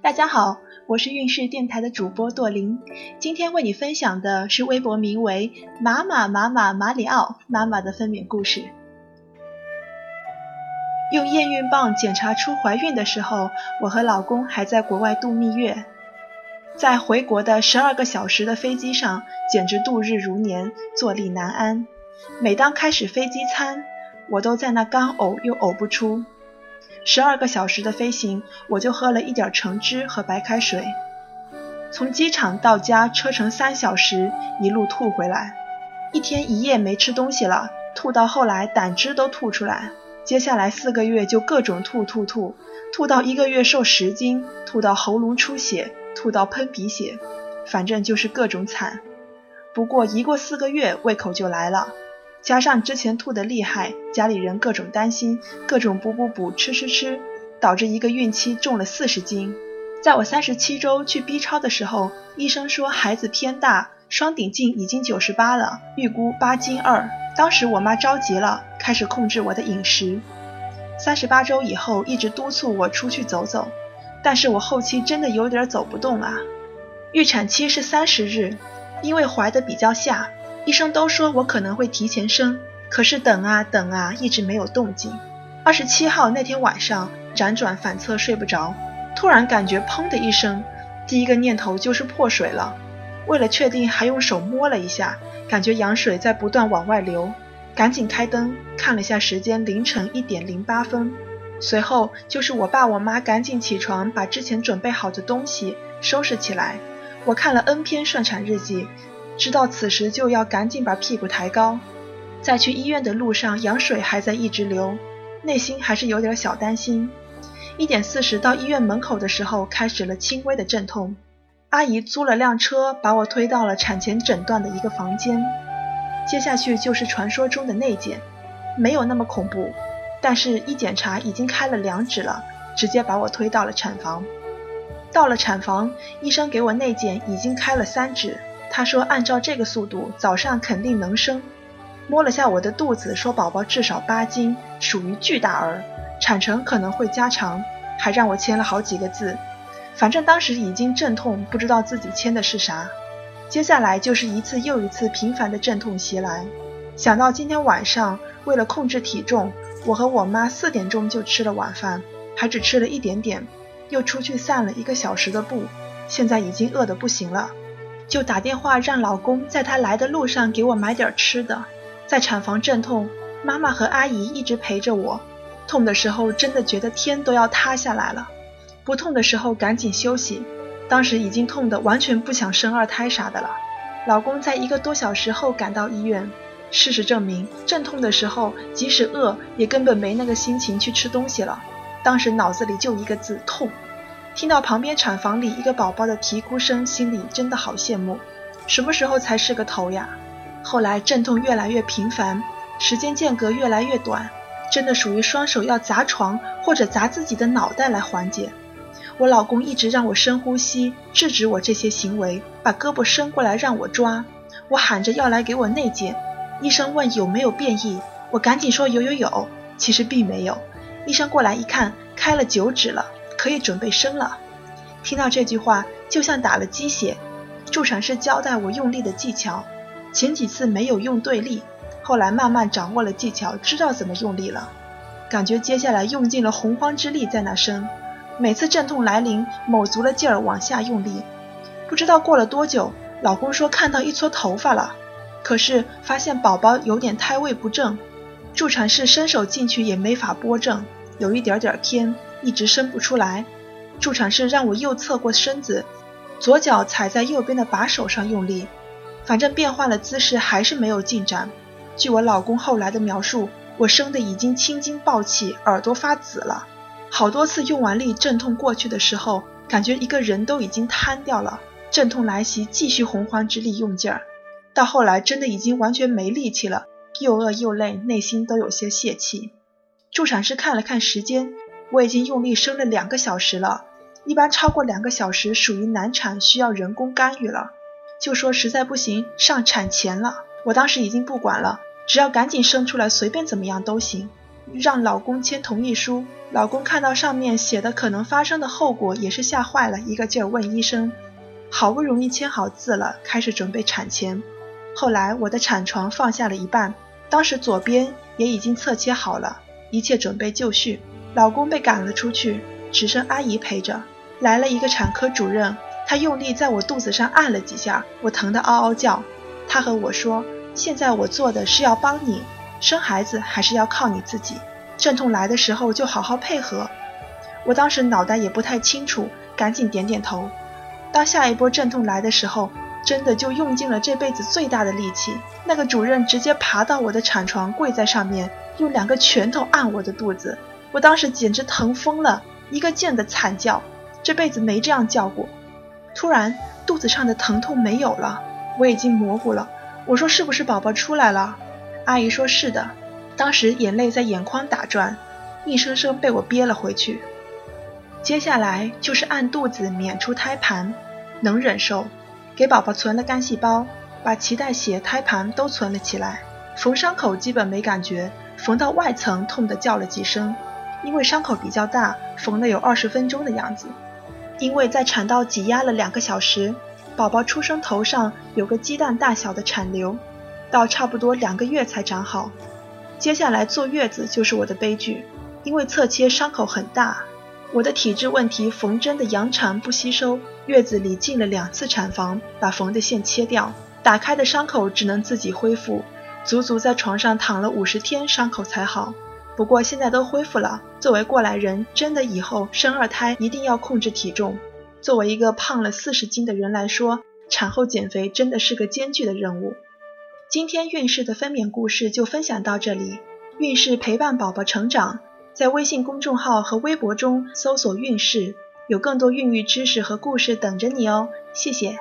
大家好，我是运势电台的主播朵琳，今天为你分享的是微博名为“马马马马马里奥妈妈”的分娩故事。用验孕棒检查出怀孕的时候，我和老公还在国外度蜜月，在回国的十二个小时的飞机上，简直度日如年，坐立难安。每当开始飞机餐，我都在那干呕又呕不出。十二个小时的飞行，我就喝了一点橙汁和白开水。从机场到家车程三小时，一路吐回来，一天一夜没吃东西了，吐到后来胆汁都吐出来。接下来四个月就各种吐吐吐，吐到一个月瘦十斤，吐到喉咙出血，吐到喷鼻血，反正就是各种惨。不过一过四个月，胃口就来了。加上之前吐的厉害，家里人各种担心，各种补补补，吃吃吃，导致一个孕期重了四十斤。在我三十七周去 B 超的时候，医生说孩子偏大，双顶径已经九十八了，预估八斤二。当时我妈着急了，开始控制我的饮食。三十八周以后，一直督促我出去走走，但是我后期真的有点走不动啊。预产期是三十日，因为怀的比较下。医生都说我可能会提前生，可是等啊等啊，一直没有动静。二十七号那天晚上，辗转反侧睡不着，突然感觉砰的一声，第一个念头就是破水了。为了确定，还用手摸了一下，感觉羊水在不断往外流，赶紧开灯看了下时间，凌晨一点零八分。随后就是我爸我妈赶紧起床，把之前准备好的东西收拾起来。我看了 N 篇顺产日记。知道此时就要赶紧把屁股抬高，在去医院的路上，羊水还在一直流，内心还是有点小担心。一点四十到医院门口的时候，开始了轻微的阵痛。阿姨租了辆车，把我推到了产前诊断的一个房间。接下去就是传说中的内检，没有那么恐怖，但是一检查已经开了两指了，直接把我推到了产房。到了产房，医生给我内检已经开了三指。他说：“按照这个速度，早上肯定能生。”摸了下我的肚子，说：“宝宝至少八斤，属于巨大儿，产程可能会加长。”还让我签了好几个字。反正当时已经阵痛，不知道自己签的是啥。接下来就是一次又一次频繁的阵痛袭来。想到今天晚上为了控制体重，我和我妈四点钟就吃了晚饭，还只吃了一点点，又出去散了一个小时的步，现在已经饿得不行了。就打电话让老公在他来的路上给我买点吃的。在产房阵痛，妈妈和阿姨一直陪着我。痛的时候真的觉得天都要塌下来了，不痛的时候赶紧休息。当时已经痛得完全不想生二胎啥的了。老公在一个多小时后赶到医院。事实证明，阵痛的时候即使饿也根本没那个心情去吃东西了。当时脑子里就一个字：痛。听到旁边产房里一个宝宝的啼哭声，心里真的好羡慕。什么时候才是个头呀？后来阵痛越来越频繁，时间间隔越来越短，真的属于双手要砸床或者砸自己的脑袋来缓解。我老公一直让我深呼吸，制止我这些行为，把胳膊伸过来让我抓。我喊着要来给我内检，医生问有没有变异，我赶紧说有有有，其实并没有。医生过来一看，开了九指了。可以准备生了。听到这句话，就像打了鸡血。助产士交代我用力的技巧，前几次没有用对力，后来慢慢掌握了技巧，知道怎么用力了。感觉接下来用尽了洪荒之力在那生。每次阵痛来临，卯足了劲儿往下用力。不知道过了多久，老公说看到一撮头发了，可是发现宝宝有点胎位不正，助产士伸手进去也没法拨正，有一点点偏。一直伸不出来，助产士让我右侧过身子，左脚踩在右边的把手上用力，反正变换了姿势还是没有进展。据我老公后来的描述，我生的已经青筋暴起，耳朵发紫了。好多次用完力，阵痛过去的时候，感觉一个人都已经瘫掉了。阵痛来袭，继续洪荒之力用劲儿，到后来真的已经完全没力气了，又饿又累，内心都有些泄气。助产士看了看时间。我已经用力生了两个小时了，一般超过两个小时属于难产，需要人工干预了。就说实在不行上产前了，我当时已经不管了，只要赶紧生出来，随便怎么样都行。让老公签同意书。老公看到上面写的可能发生的后果，也是吓坏了，一个劲儿问医生。好不容易签好字了，开始准备产前。后来我的产床放下了一半，当时左边也已经侧切好了，一切准备就绪。老公被赶了出去，只剩阿姨陪着。来了一个产科主任，他用力在我肚子上按了几下，我疼得嗷嗷叫。他和我说：“现在我做的是要帮你生孩子，还是要靠你自己？阵痛来的时候就好好配合。”我当时脑袋也不太清楚，赶紧点点头。当下一波阵痛来的时候，真的就用尽了这辈子最大的力气。那个主任直接爬到我的产床，跪在上面，用两个拳头按我的肚子。我当时简直疼疯了，一个劲的惨叫，这辈子没这样叫过。突然肚子上的疼痛没有了，我已经模糊了。我说是不是宝宝出来了？阿姨说是的。当时眼泪在眼眶打转，硬生生被我憋了回去。接下来就是按肚子娩出胎盘，能忍受。给宝宝存了干细胞，把脐带血、胎盘都存了起来。缝伤口基本没感觉，缝到外层痛得叫了几声。因为伤口比较大，缝了有二十分钟的样子。因为在产道挤压了两个小时，宝宝出生头上有个鸡蛋大小的产瘤，到差不多两个月才长好。接下来坐月子就是我的悲剧，因为侧切伤口很大。我的体质问题，缝针的羊肠不吸收，月子里进了两次产房，把缝的线切掉，打开的伤口只能自己恢复，足足在床上躺了五十天，伤口才好。不过现在都恢复了。作为过来人，真的以后生二胎一定要控制体重。作为一个胖了四十斤的人来说，产后减肥真的是个艰巨的任务。今天孕氏的分娩故事就分享到这里，孕氏陪伴宝宝成长。在微信公众号和微博中搜索“孕氏”，有更多孕育知识和故事等着你哦。谢谢。